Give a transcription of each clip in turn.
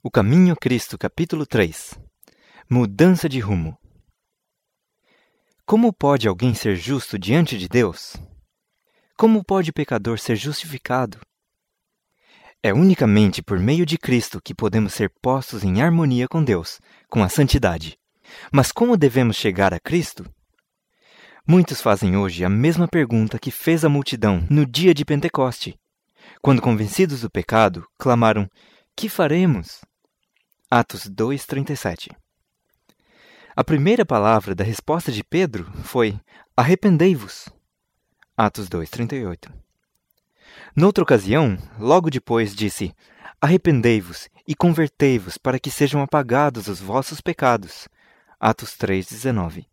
O Caminho Cristo, capítulo 3 Mudança de rumo. Como pode alguém ser justo diante de Deus? Como pode o pecador ser justificado? É unicamente por meio de Cristo que podemos ser postos em harmonia com Deus, com a santidade. Mas como devemos chegar a Cristo? Muitos fazem hoje a mesma pergunta que fez a multidão no dia de Pentecoste, quando convencidos do pecado, clamaram: Que faremos? Atos 2:37. A primeira palavra da resposta de Pedro foi: Arrependei-vos. Atos 2:38. Noutra ocasião, logo depois disse: Arrependei-vos e convertei-vos para que sejam apagados os vossos pecados. Atos 3:19.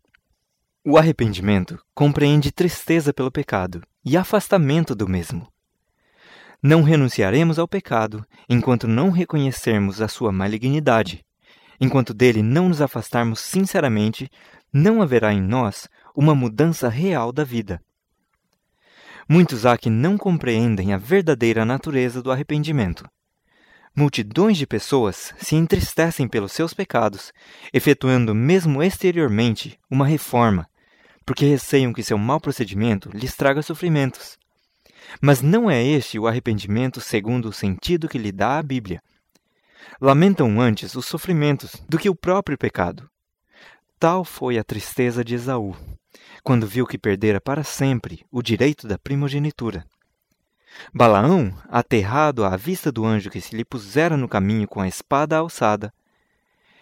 O arrependimento compreende tristeza pelo pecado e afastamento do mesmo. Não renunciaremos ao pecado enquanto não reconhecermos a sua malignidade. Enquanto dele não nos afastarmos sinceramente, não haverá em nós uma mudança real da vida. Muitos há que não compreendem a verdadeira natureza do arrependimento. Multidões de pessoas se entristecem pelos seus pecados, efetuando mesmo exteriormente uma reforma, porque receiam que seu mau procedimento lhes traga sofrimentos. Mas não é este o arrependimento segundo o sentido que lhe dá a Bíblia. Lamentam antes os sofrimentos do que o próprio pecado. Tal foi a tristeza de Esaú, quando viu que perdera para sempre o direito da primogenitura. Balaão, aterrado à vista do anjo que se lhe pusera no caminho com a espada alçada,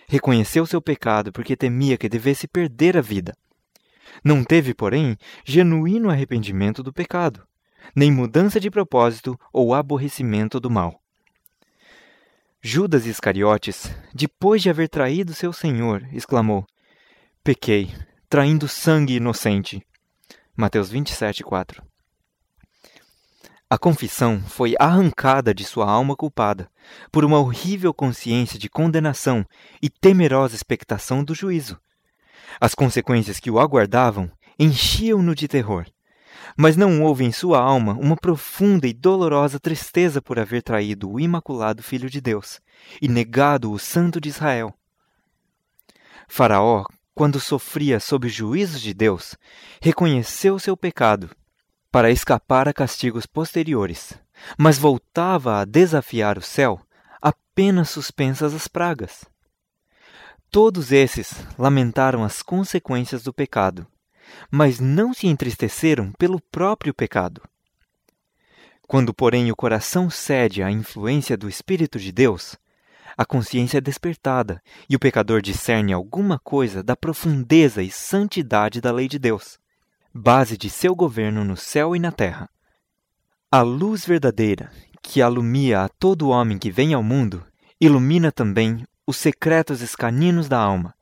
reconheceu seu pecado porque temia que devesse perder a vida. Não teve, porém, genuíno arrependimento do pecado nem mudança de propósito ou aborrecimento do mal. Judas Iscariotes, depois de haver traído seu senhor, exclamou: Pequei, traindo sangue inocente. Mateus 27, 4. A confissão foi arrancada de sua alma culpada por uma horrível consciência de condenação e temerosa expectação do juízo. As consequências que o aguardavam enchiam-no de terror mas não houve em sua alma uma profunda e dolorosa tristeza por haver traído o imaculado Filho de Deus e negado o Santo de Israel. Faraó, quando sofria sob os juízos de Deus, reconheceu seu pecado para escapar a castigos posteriores, mas voltava a desafiar o céu apenas suspensas as pragas. Todos esses lamentaram as consequências do pecado mas não se entristeceram pelo próprio pecado. Quando, porém, o coração cede à influência do Espírito de Deus, a consciência é despertada e o pecador discerne alguma coisa da profundeza e santidade da lei de Deus, base de seu governo no céu e na terra. A luz verdadeira, que alumia a todo homem que vem ao mundo, ilumina também os secretos escaninos da alma,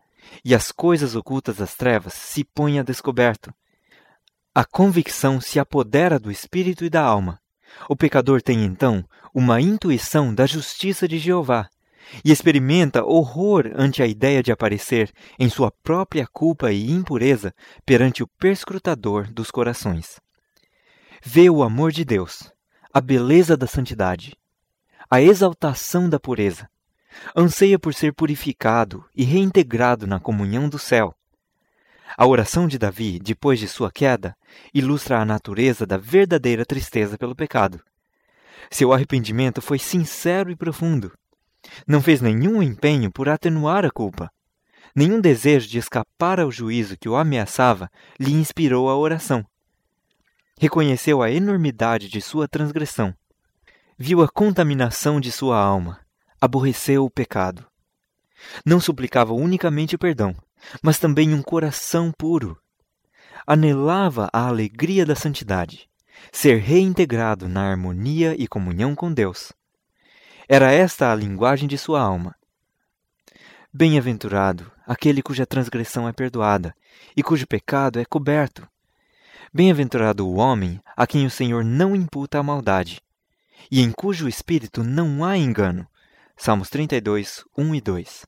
e as coisas ocultas das trevas se põem a descoberto. A convicção se apodera do espírito e da alma. O pecador tem então uma intuição da justiça de Jeová e experimenta horror ante a ideia de aparecer em sua própria culpa e impureza perante o perscrutador dos corações. Vê o amor de Deus, a beleza da santidade, a exaltação da pureza, anseia por ser purificado e reintegrado na comunhão do céu. A oração de Davi, depois de sua queda, ilustra a natureza da verdadeira tristeza pelo pecado. Seu arrependimento foi sincero e profundo. Não fez nenhum empenho por atenuar a culpa. Nenhum desejo de escapar ao juízo que o ameaçava lhe inspirou a oração. Reconheceu a enormidade de sua transgressão. Viu a contaminação de sua alma aborreceu o pecado. Não suplicava unicamente perdão, mas também um coração puro. Anelava a alegria da santidade, ser reintegrado na harmonia e comunhão com Deus. Era esta a linguagem de sua alma. Bem-aventurado aquele cuja transgressão é perdoada e cujo pecado é coberto. Bem-aventurado o homem a quem o Senhor não imputa a maldade, e em cujo espírito não há engano. Salmos 32, 1 e 2.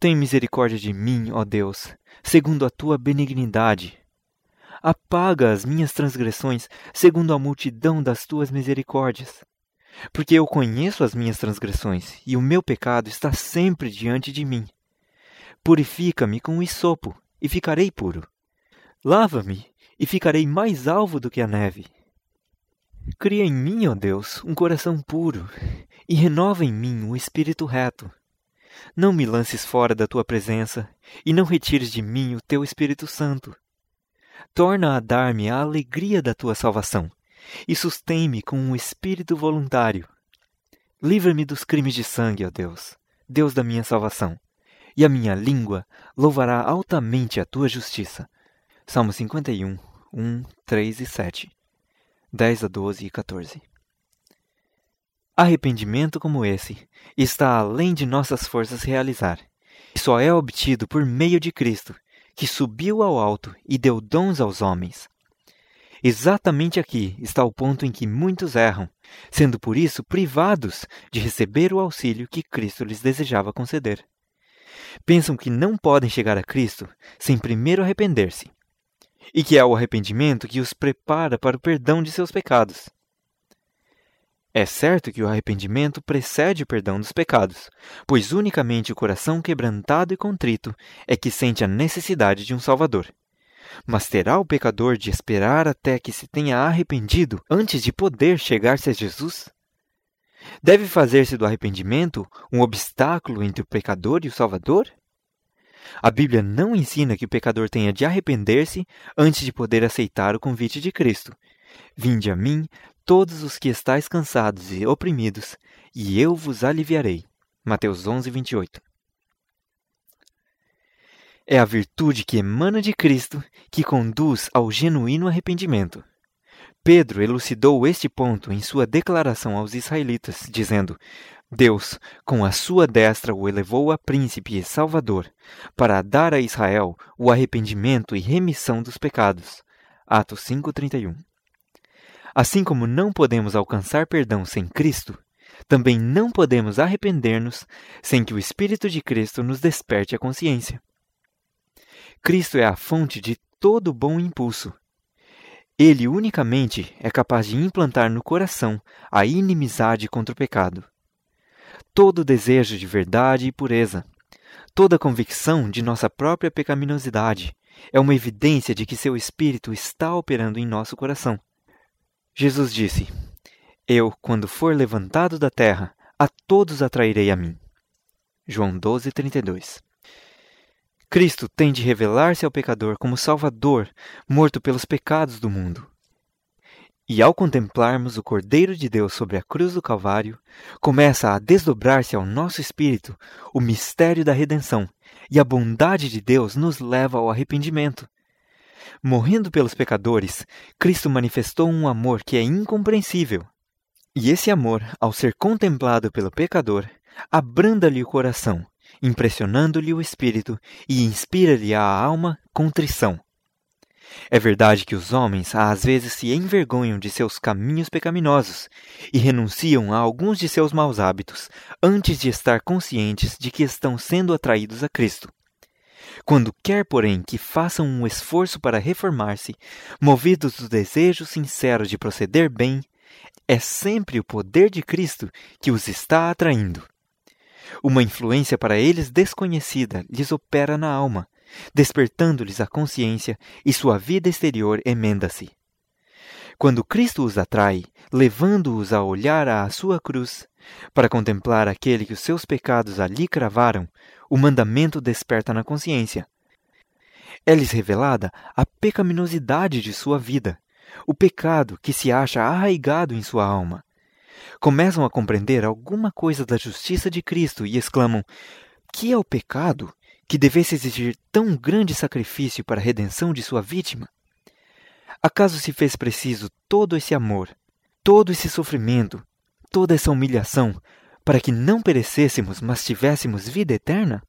Tem misericórdia de mim, ó Deus, segundo a tua benignidade. Apaga as minhas transgressões, segundo a multidão das tuas misericórdias. porque eu conheço as minhas transgressões e o meu pecado está sempre diante de mim. Purifica-me com o isopo e ficarei puro. Lava-me e ficarei mais alvo do que a neve. Cria em mim, ó Deus, um coração puro e renova em mim um espírito reto. Não me lances fora da tua presença e não retires de mim o teu Espírito Santo. Torna a dar-me a alegria da tua salvação e sustém-me com um espírito voluntário. Livra-me dos crimes de sangue, ó Deus, Deus da minha salvação, e a minha língua louvará altamente a tua justiça. Salmo 51, 1, 3 e 7, 10 a 12 e 14. Arrependimento como esse está além de nossas forças realizar, e só é obtido por meio de Cristo, que subiu ao alto e deu dons aos homens. Exatamente aqui está o ponto em que muitos erram, sendo por isso privados de receber o auxílio que Cristo lhes desejava conceder. Pensam que não podem chegar a Cristo sem primeiro arrepender-se, e que é o arrependimento que os prepara para o perdão de seus pecados. É certo que o arrependimento precede o perdão dos pecados, pois unicamente o coração quebrantado e contrito é que sente a necessidade de um Salvador. Mas terá o pecador de esperar até que se tenha arrependido antes de poder chegar-se a Jesus? Deve fazer-se do arrependimento um obstáculo entre o pecador e o Salvador? A Bíblia não ensina que o pecador tenha de arrepender-se antes de poder aceitar o convite de Cristo. Vinde a mim, todos os que estáis cansados e oprimidos, e eu vos aliviarei. Mateus 11, 28 é a virtude que emana de Cristo que conduz ao genuíno arrependimento. Pedro elucidou este ponto em sua declaração aos israelitas, dizendo: Deus, com a sua destra, o elevou a príncipe e salvador, para dar a Israel o arrependimento e remissão dos pecados. Atos 5:31. Assim como não podemos alcançar perdão sem Cristo, também não podemos arrepender-nos sem que o Espírito de Cristo nos desperte a consciência. Cristo é a fonte de todo bom impulso. Ele unicamente é capaz de implantar no coração a inimizade contra o pecado. Todo desejo de verdade e pureza, toda convicção de nossa própria pecaminosidade é uma evidência de que seu Espírito está operando em nosso coração. Jesus disse: Eu, quando for levantado da terra, a todos atrairei a mim. João 12, 32 Cristo tem de revelar-se ao pecador como Salvador, morto pelos pecados do mundo. E ao contemplarmos o Cordeiro de Deus sobre a cruz do Calvário, começa a desdobrar-se ao nosso espírito o mistério da redenção, e a bondade de Deus nos leva ao arrependimento. Morrendo pelos pecadores, Cristo manifestou um amor que é incompreensível. E esse amor, ao ser contemplado pelo pecador, abranda-lhe o coração impressionando-lhe o espírito e inspira-lhe à alma contrição. É verdade que os homens às vezes se envergonham de seus caminhos pecaminosos e renunciam a alguns de seus maus hábitos antes de estar conscientes de que estão sendo atraídos a Cristo. Quando quer, porém, que façam um esforço para reformar-se, movidos do desejo sincero de proceder bem, é sempre o poder de Cristo que os está atraindo. Uma influência para eles desconhecida lhes opera na alma, despertando-lhes a consciência e sua vida exterior emenda-se. Quando Cristo os atrai, levando-os a olhar à sua cruz, para contemplar aquele que os seus pecados ali cravaram, o mandamento desperta na consciência. É-lhes revelada a pecaminosidade de sua vida, o pecado que se acha arraigado em sua alma, começam a compreender alguma coisa da justiça de Cristo e exclamam: Que é o pecado que devesse exigir tão grande sacrifício para a redenção de sua vítima? Acaso se fez preciso todo esse amor, todo esse sofrimento, toda essa humilhação para que não perecêssemos, mas tivéssemos vida eterna?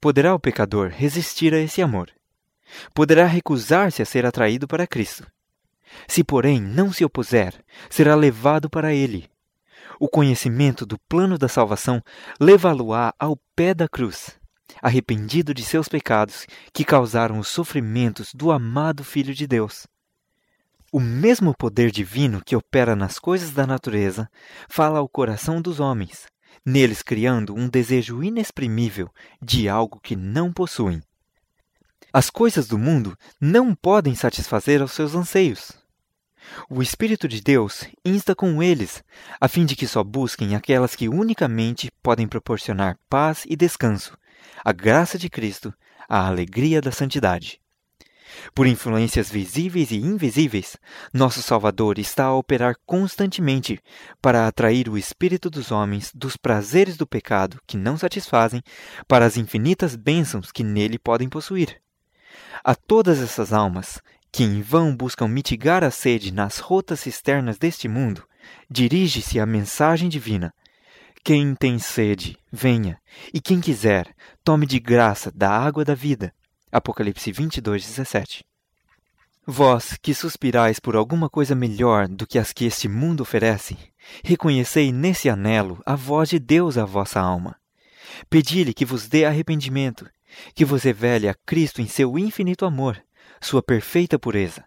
Poderá o pecador resistir a esse amor? Poderá recusar-se a ser atraído para Cristo? Se, porém, não se opuser, será levado para ele. O conhecimento do plano da salvação levá-lo-á ao pé da cruz, arrependido de seus pecados que causaram os sofrimentos do amado Filho de Deus. O mesmo poder divino que opera nas coisas da natureza fala ao coração dos homens, neles criando um desejo inexprimível de algo que não possuem. As coisas do mundo não podem satisfazer aos seus anseios. O Espírito de Deus insta com eles, a fim de que só busquem aquelas que unicamente podem proporcionar paz e descanso, a graça de Cristo, a alegria da santidade. Por influências visíveis e invisíveis, nosso Salvador está a operar constantemente para atrair o espírito dos homens dos prazeres do pecado que não satisfazem para as infinitas bênçãos que nele podem possuir. A todas essas almas, que em vão buscam mitigar a sede nas rotas cisternas deste mundo, dirige-se a mensagem divina. Quem tem sede, venha, e quem quiser, tome de graça da água da vida. Apocalipse 22, 17. Vós, que suspirais por alguma coisa melhor do que as que este mundo oferece, reconhecei nesse anelo a voz de Deus à vossa alma. Pedi-lhe que vos dê arrependimento, que vos revele a Cristo em seu infinito amor, sua perfeita pureza.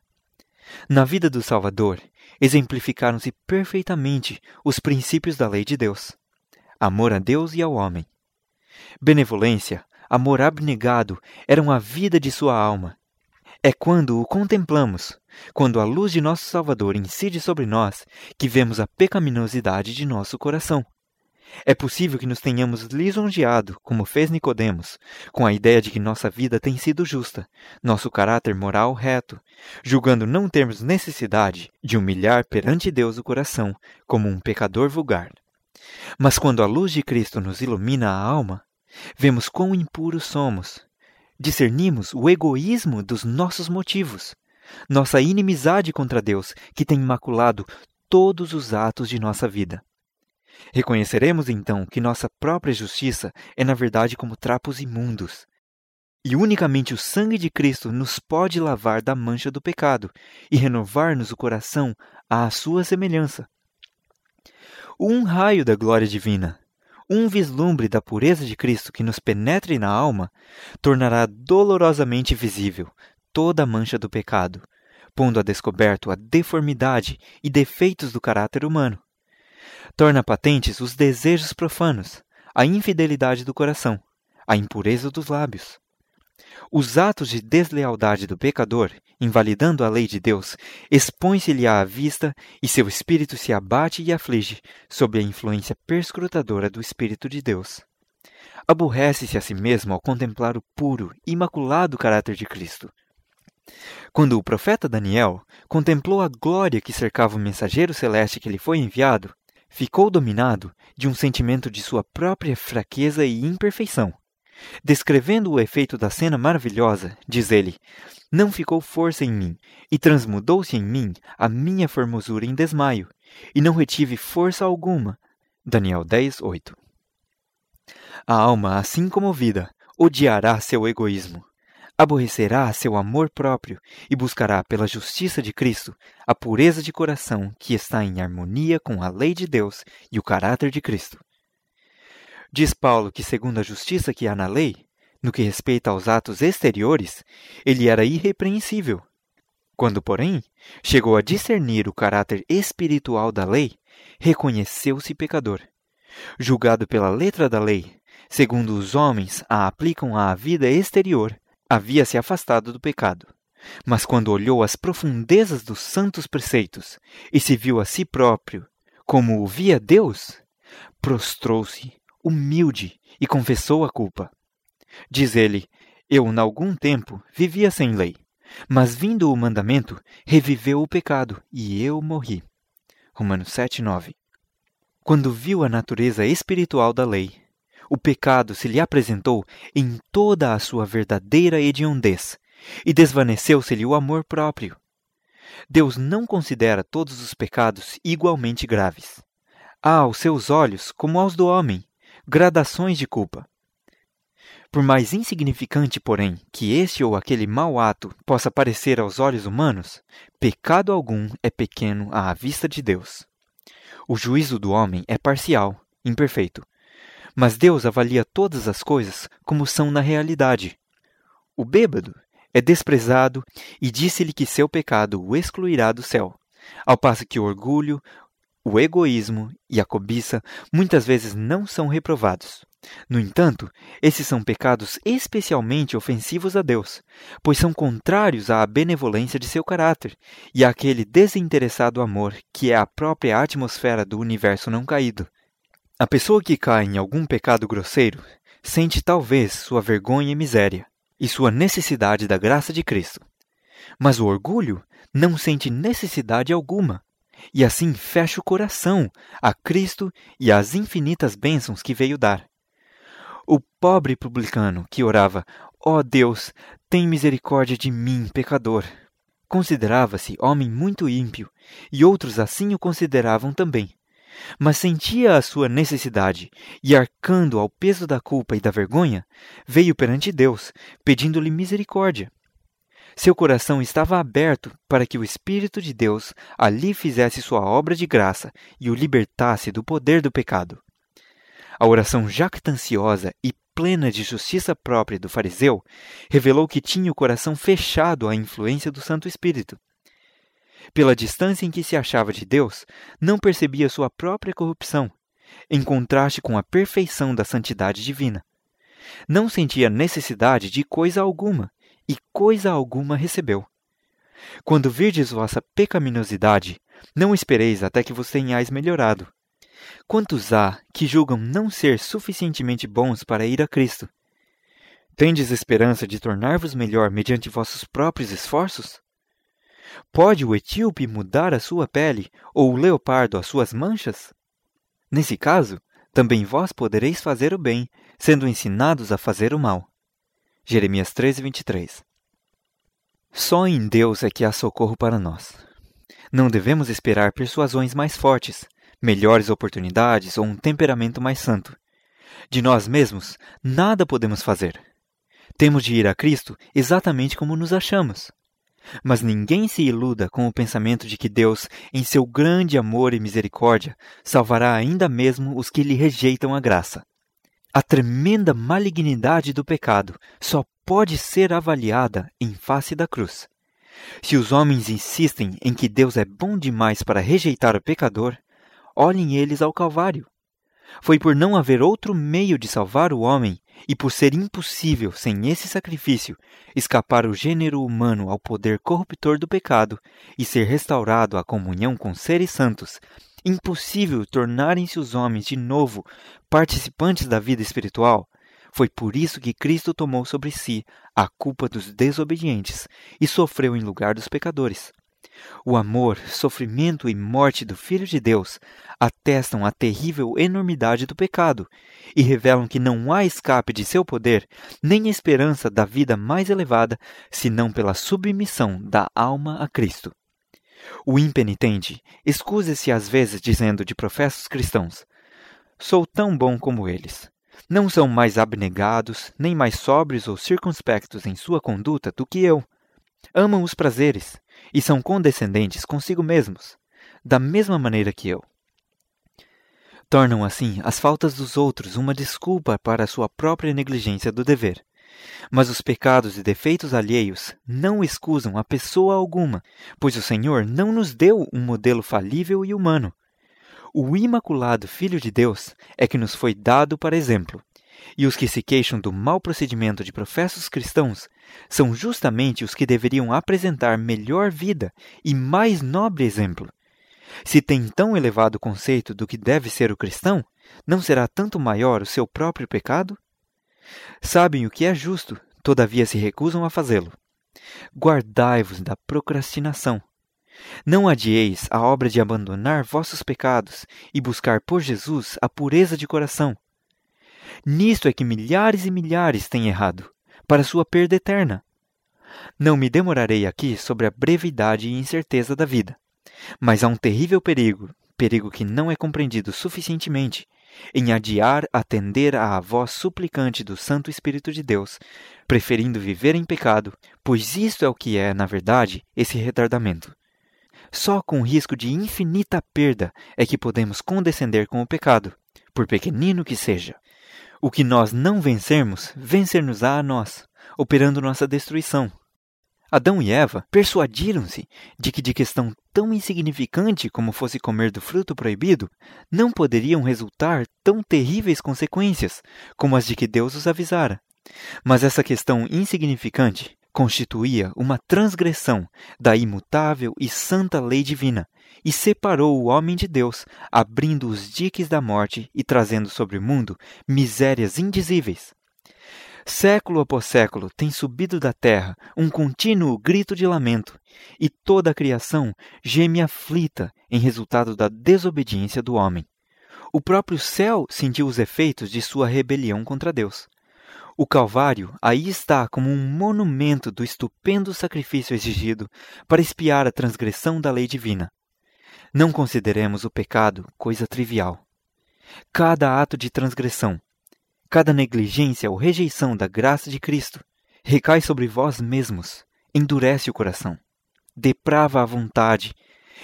Na vida do Salvador, exemplificaram-se perfeitamente os princípios da lei de Deus: amor a Deus e ao homem. Benevolência, amor abnegado eram a vida de sua alma. É quando o contemplamos, quando a luz de nosso Salvador incide sobre nós, que vemos a pecaminosidade de nosso coração. É possível que nos tenhamos lisonjeado, como fez Nicodemos, com a ideia de que nossa vida tem sido justa, nosso caráter moral reto, julgando não termos necessidade de humilhar perante Deus o coração como um pecador vulgar. Mas quando a luz de Cristo nos ilumina a alma, vemos quão impuros somos. Discernimos o egoísmo dos nossos motivos, nossa inimizade contra Deus, que tem imaculado todos os atos de nossa vida. Reconheceremos então que nossa própria justiça é, na verdade, como trapos imundos. E unicamente o sangue de Cristo nos pode lavar da mancha do pecado e renovar-nos o coração à sua semelhança. Um raio da glória divina, um vislumbre da pureza de Cristo que nos penetre na alma, tornará dolorosamente visível toda a mancha do pecado, pondo a descoberto a deformidade e defeitos do caráter humano torna patentes os desejos profanos, a infidelidade do coração, a impureza dos lábios. Os atos de deslealdade do pecador, invalidando a lei de Deus, expõe-se-lhe à vista e seu espírito se abate e aflige sob a influência perscrutadora do Espírito de Deus. Aborrece-se a si mesmo ao contemplar o puro, imaculado caráter de Cristo. Quando o profeta Daniel contemplou a glória que cercava o mensageiro celeste que lhe foi enviado, ficou dominado de um sentimento de sua própria fraqueza e imperfeição. Descrevendo o efeito da cena maravilhosa, diz ele: Não ficou força em mim, e transmudou-se em mim a minha formosura em desmaio, e não retive força alguma. Daniel 10, 8. A alma, assim comovida, odiará seu egoísmo, aborrecerá seu amor próprio e buscará pela justiça de Cristo a pureza de coração que está em harmonia com a lei de Deus e o caráter de Cristo. Diz Paulo que, segundo a justiça que há na lei, no que respeita aos atos exteriores, ele era irrepreensível. Quando, porém, chegou a discernir o caráter espiritual da lei, reconheceu-se pecador. Julgado pela letra da lei, segundo os homens a aplicam à vida exterior, havia se afastado do pecado. Mas quando olhou as profundezas dos santos preceitos e se viu a si próprio como o via Deus, prostrou-se, humilde, e confessou a culpa. Diz ele: Eu, em algum tempo, vivia sem lei, mas vindo o mandamento, reviveu o pecado, e eu morri. Romanos 7, 9. Quando viu a natureza espiritual da lei, o pecado se lhe apresentou em toda a sua verdadeira hediondez, e desvaneceu-se-lhe o amor próprio. Deus não considera todos os pecados igualmente graves. Há aos seus olhos, como aos do homem, gradações de culpa. Por mais insignificante, porém, que este ou aquele mau ato possa parecer aos olhos humanos, pecado algum é pequeno à vista de Deus. O juízo do homem é parcial, imperfeito, mas Deus avalia todas as coisas como são na realidade. O bêbado é desprezado e disse-lhe que seu pecado o excluirá do céu, ao passo que o orgulho, o egoísmo e a cobiça muitas vezes não são reprovados. No entanto, esses são pecados especialmente ofensivos a Deus, pois são contrários à benevolência de seu caráter e àquele desinteressado amor que é a própria atmosfera do universo não caído. A pessoa que cai em algum pecado grosseiro sente talvez sua vergonha e miséria e sua necessidade da graça de Cristo. Mas o orgulho não sente necessidade alguma e assim fecha o coração a Cristo e às infinitas bênçãos que veio dar. O pobre publicano que orava: Ó oh Deus, tem misericórdia de mim, pecador. Considerava-se homem muito ímpio, e outros assim o consideravam também. Mas sentia a sua necessidade, e arcando ao peso da culpa e da vergonha, veio perante Deus, pedindo-lhe misericórdia. Seu coração estava aberto para que o Espírito de Deus ali fizesse sua obra de graça e o libertasse do poder do pecado. A oração jactanciosa e plena de justiça própria do fariseu revelou que tinha o coração fechado à influência do Santo Espírito. Pela distância em que se achava de Deus, não percebia sua própria corrupção, em contraste com a perfeição da santidade divina. Não sentia necessidade de coisa alguma, e coisa alguma recebeu. Quando virdes vossa pecaminosidade, não espereis até que vos tenhais melhorado. Quantos há que julgam não ser suficientemente bons para ir a Cristo? Tendes esperança de tornar-vos melhor mediante vossos próprios esforços? Pode o etíope mudar a sua pele, ou o leopardo as suas manchas? Nesse caso, também vós podereis fazer o bem, sendo ensinados a fazer o mal. Jeremias 13, 23. Só em Deus é que há socorro para nós. Não devemos esperar persuasões mais fortes, melhores oportunidades ou um temperamento mais santo. De nós mesmos, nada podemos fazer. Temos de ir a Cristo exatamente como nos achamos. Mas ninguém se iluda com o pensamento de que Deus, em seu grande amor e misericórdia, salvará ainda mesmo os que lhe rejeitam a graça. A tremenda malignidade do pecado só pode ser avaliada em face da cruz. Se os homens insistem em que Deus é bom demais para rejeitar o pecador, olhem eles ao Calvário. Foi por não haver outro meio de salvar o homem e por ser impossível, sem esse sacrifício, escapar o gênero humano ao poder corruptor do pecado e ser restaurado à comunhão com seres santos, impossível tornarem-se os homens de novo participantes da vida espiritual, foi por isso que Cristo tomou sobre si a culpa dos desobedientes e sofreu em lugar dos pecadores. O amor, sofrimento e morte do Filho de Deus atestam a terrível enormidade do pecado e revelam que não há escape de seu poder nem esperança da vida mais elevada senão pela submissão da alma a Cristo. O impenitente escusa-se às vezes dizendo de professos cristãos: Sou tão bom como eles. Não são mais abnegados, nem mais sóbrios ou circunspectos em sua conduta do que eu. Amam os prazeres e são condescendentes consigo mesmos, da mesma maneira que eu. Tornam assim as faltas dos outros uma desculpa para a sua própria negligência do dever. Mas os pecados e defeitos alheios não excusam a pessoa alguma, pois o Senhor não nos deu um modelo falível e humano. O imaculado Filho de Deus é que nos foi dado para exemplo, e os que se queixam do mau procedimento de professos cristãos são justamente os que deveriam apresentar melhor vida e mais nobre exemplo. Se tem tão elevado conceito do que deve ser o cristão, não será tanto maior o seu próprio pecado? Sabem o que é justo, todavia se recusam a fazê-lo. Guardai-vos da procrastinação. Não adieis a obra de abandonar vossos pecados e buscar por Jesus a pureza de coração. Nisto é que milhares e milhares têm errado, para sua perda eterna. Não me demorarei aqui sobre a brevidade e incerteza da vida, mas há um terrível perigo, perigo que não é compreendido suficientemente, em adiar atender à voz suplicante do Santo Espírito de Deus, preferindo viver em pecado, pois isto é o que é, na verdade, esse retardamento. Só com risco de infinita perda é que podemos condescender com o pecado, por pequenino que seja. O que nós não vencermos, vencer-nos-á a nós, operando nossa destruição, Adão e Eva persuadiram-se de que de questão tão insignificante como fosse comer do fruto proibido, não poderiam resultar tão terríveis consequências como as de que Deus os avisara. Mas essa questão insignificante constituía uma transgressão da imutável e santa lei divina e separou o homem de Deus, abrindo os diques da morte e trazendo sobre o mundo misérias indizíveis. Século após século tem subido da terra um contínuo grito de lamento, e toda a criação geme aflita em resultado da desobediência do homem. O próprio céu sentiu os efeitos de sua rebelião contra Deus. O Calvário aí está como um monumento do estupendo sacrifício exigido para espiar a transgressão da lei divina. Não consideremos o pecado coisa trivial. Cada ato de transgressão, cada negligência ou rejeição da graça de Cristo recai sobre vós mesmos, endurece o coração, deprava a vontade,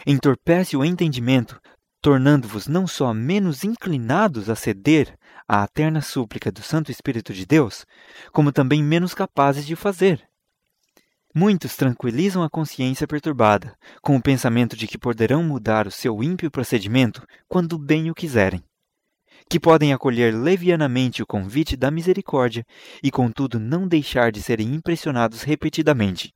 entorpece o entendimento, tornando-vos não só menos inclinados a ceder à eterna súplica do Santo Espírito de Deus, como também menos capazes de o fazer. Muitos tranquilizam a consciência perturbada, com o pensamento de que poderão mudar o seu ímpio procedimento quando bem o quiserem. Que podem acolher levianamente o convite da misericórdia e, contudo, não deixar de serem impressionados repetidamente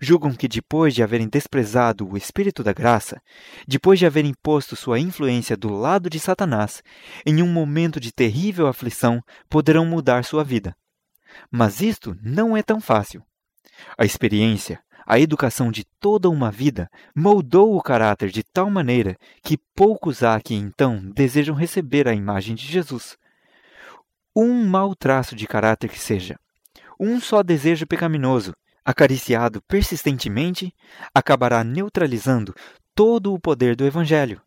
julgam que depois de haverem desprezado o Espírito da graça, depois de haverem posto sua influência do lado de Satanás, em um momento de terrível aflição poderão mudar sua vida. Mas isto não é tão fácil. A experiência, a educação de toda uma vida moldou o caráter de tal maneira que poucos há que então desejam receber a imagem de Jesus. Um mau traço de caráter que seja, um só desejo pecaminoso, acariciado persistentemente, acabará neutralizando todo o poder do Evangelho.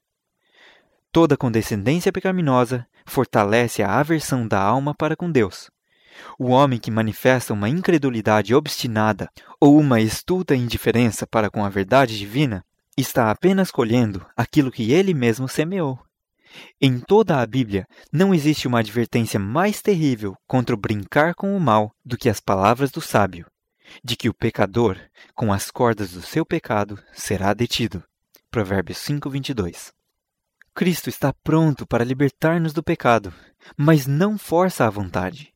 Toda condescendência pecaminosa fortalece a aversão da alma para com Deus. O homem que manifesta uma incredulidade obstinada ou uma estulta indiferença para com a verdade divina está apenas colhendo aquilo que ele mesmo semeou. Em toda a Bíblia não existe uma advertência mais terrível contra o brincar com o mal do que as palavras do sábio de que o pecador, com as cordas do seu pecado, será detido. Provérbios 5:22. Cristo está pronto para libertar-nos do pecado, mas não força a vontade.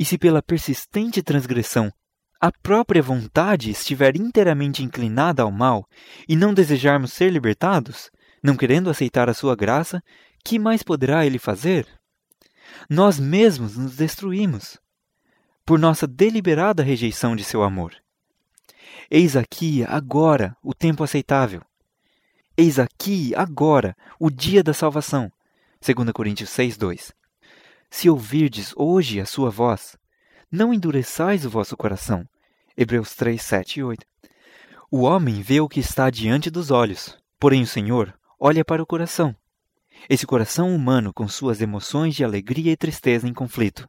E se pela persistente transgressão a própria vontade estiver inteiramente inclinada ao mal e não desejarmos ser libertados, não querendo aceitar a sua graça, que mais poderá ele fazer? Nós mesmos nos destruímos por nossa deliberada rejeição de seu amor. Eis aqui, agora, o tempo aceitável. Eis aqui, agora, o dia da salvação. 2 Coríntios 6, 2. Se ouvirdes hoje a sua voz, não endureçais o vosso coração. Hebreus 3, 7 e 8. O homem vê o que está diante dos olhos, porém o Senhor olha para o coração. Esse coração humano com suas emoções de alegria e tristeza em conflito,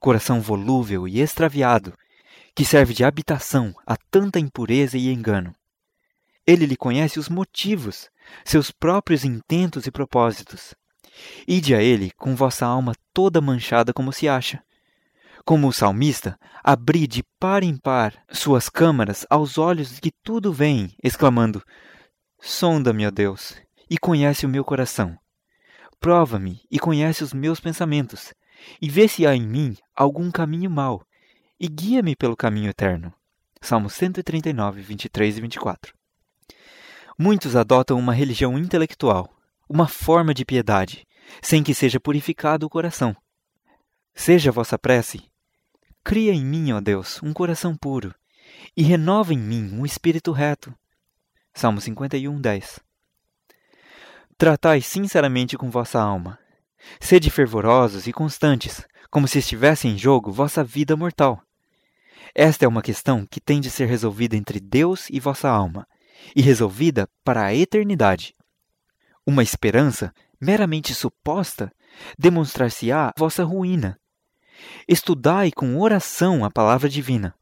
coração volúvel e extraviado, que serve de habitação a tanta impureza e engano. Ele lhe conhece os motivos, seus próprios intentos e propósitos. Ide a ele com vossa alma toda manchada como se acha. Como o salmista, abri de par em par suas câmaras aos olhos que tudo veem, exclamando: Sonda-me, ó Deus, e conhece o meu coração. Prova-me e conhece os meus pensamentos, e vê se há em mim algum caminho mau, e guia-me pelo caminho eterno. Salmo 139, 23 e 24. Muitos adotam uma religião intelectual, uma forma de piedade, sem que seja purificado o coração. Seja a vossa prece: Cria em mim, ó Deus, um coração puro, e renova em mim um espírito reto. Salmo 51, 10. Tratai sinceramente com vossa alma, Sede fervorosos e constantes, como se estivesse em jogo vossa vida mortal. Esta é uma questão que tem de ser resolvida entre Deus e vossa alma, e resolvida para a eternidade. Uma esperança meramente suposta demonstrar-se-á vossa ruína. Estudai com oração a palavra divina.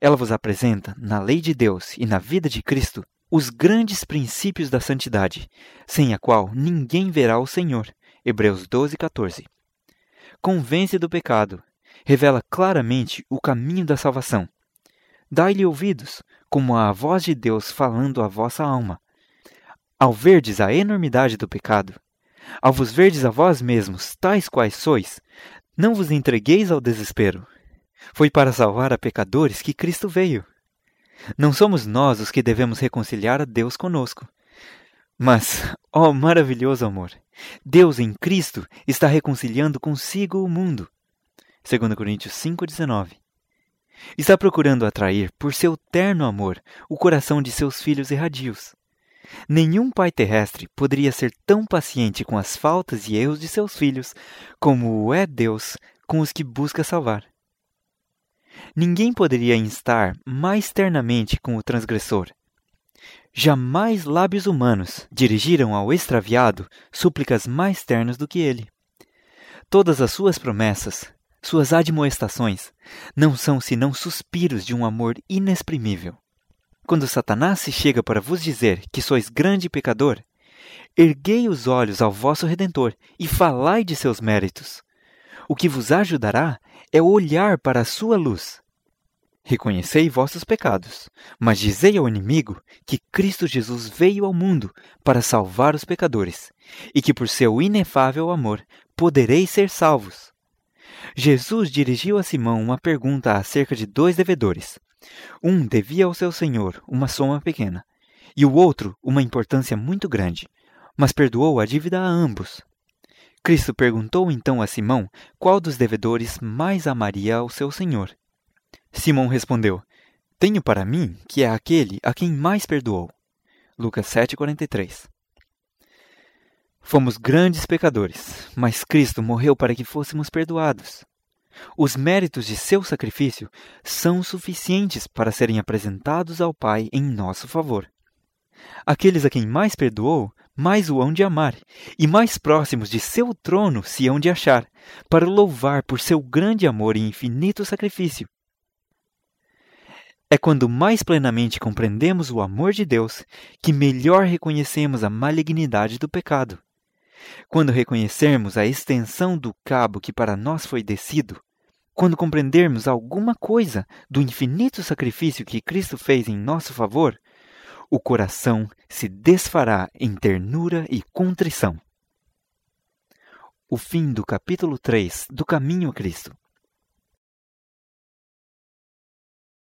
Ela vos apresenta, na lei de Deus e na vida de Cristo, os grandes princípios da santidade, sem a qual ninguém verá o Senhor. Hebreus 12, 14. Convence do pecado, revela claramente o caminho da salvação. dai-lhe ouvidos, como a voz de Deus falando à vossa alma. Ao verdes a enormidade do pecado, ao vos verdes a vós mesmos, tais quais sois, não vos entregueis ao desespero. Foi para salvar a pecadores que Cristo veio. Não somos nós os que devemos reconciliar a Deus conosco. Mas, ó maravilhoso amor, Deus em Cristo está reconciliando consigo o mundo. 2 Coríntios 5,19 Está procurando atrair, por seu terno amor, o coração de seus filhos erradios. Nenhum pai terrestre poderia ser tão paciente com as faltas e erros de seus filhos como é Deus com os que busca salvar. Ninguém poderia instar mais ternamente com o transgressor. Jamais lábios humanos dirigiram ao extraviado súplicas mais ternas do que ele. Todas as suas promessas, suas admoestações, não são senão suspiros de um amor inexprimível. Quando Satanás se chega para vos dizer que sois grande pecador, erguei os olhos ao vosso Redentor e falai de seus méritos. O que vos ajudará é olhar para a sua luz. Reconhecei vossos pecados, mas dizei ao inimigo que Cristo Jesus veio ao mundo para salvar os pecadores, e que por seu inefável amor podereis ser salvos. Jesus dirigiu a Simão uma pergunta acerca de dois devedores. Um devia ao seu senhor uma soma pequena, e o outro uma importância muito grande, mas perdoou a dívida a ambos. Cristo perguntou então a Simão qual dos devedores mais amaria ao seu senhor. Simão respondeu: Tenho para mim que é aquele a quem mais perdoou. Lucas 7:43. Fomos grandes pecadores, mas Cristo morreu para que fôssemos perdoados. Os méritos de seu sacrifício são suficientes para serem apresentados ao Pai em nosso favor. Aqueles a quem mais perdoou, mais o hão de amar, e mais próximos de seu trono se hão de achar, para louvar por seu grande amor e infinito sacrifício. É quando mais plenamente compreendemos o amor de Deus que melhor reconhecemos a malignidade do pecado. Quando reconhecermos a extensão do cabo que para nós foi descido, quando compreendermos alguma coisa do infinito sacrifício que Cristo fez em nosso favor, o coração se desfará em ternura e contrição. O fim do capítulo 3 do Caminho a Cristo.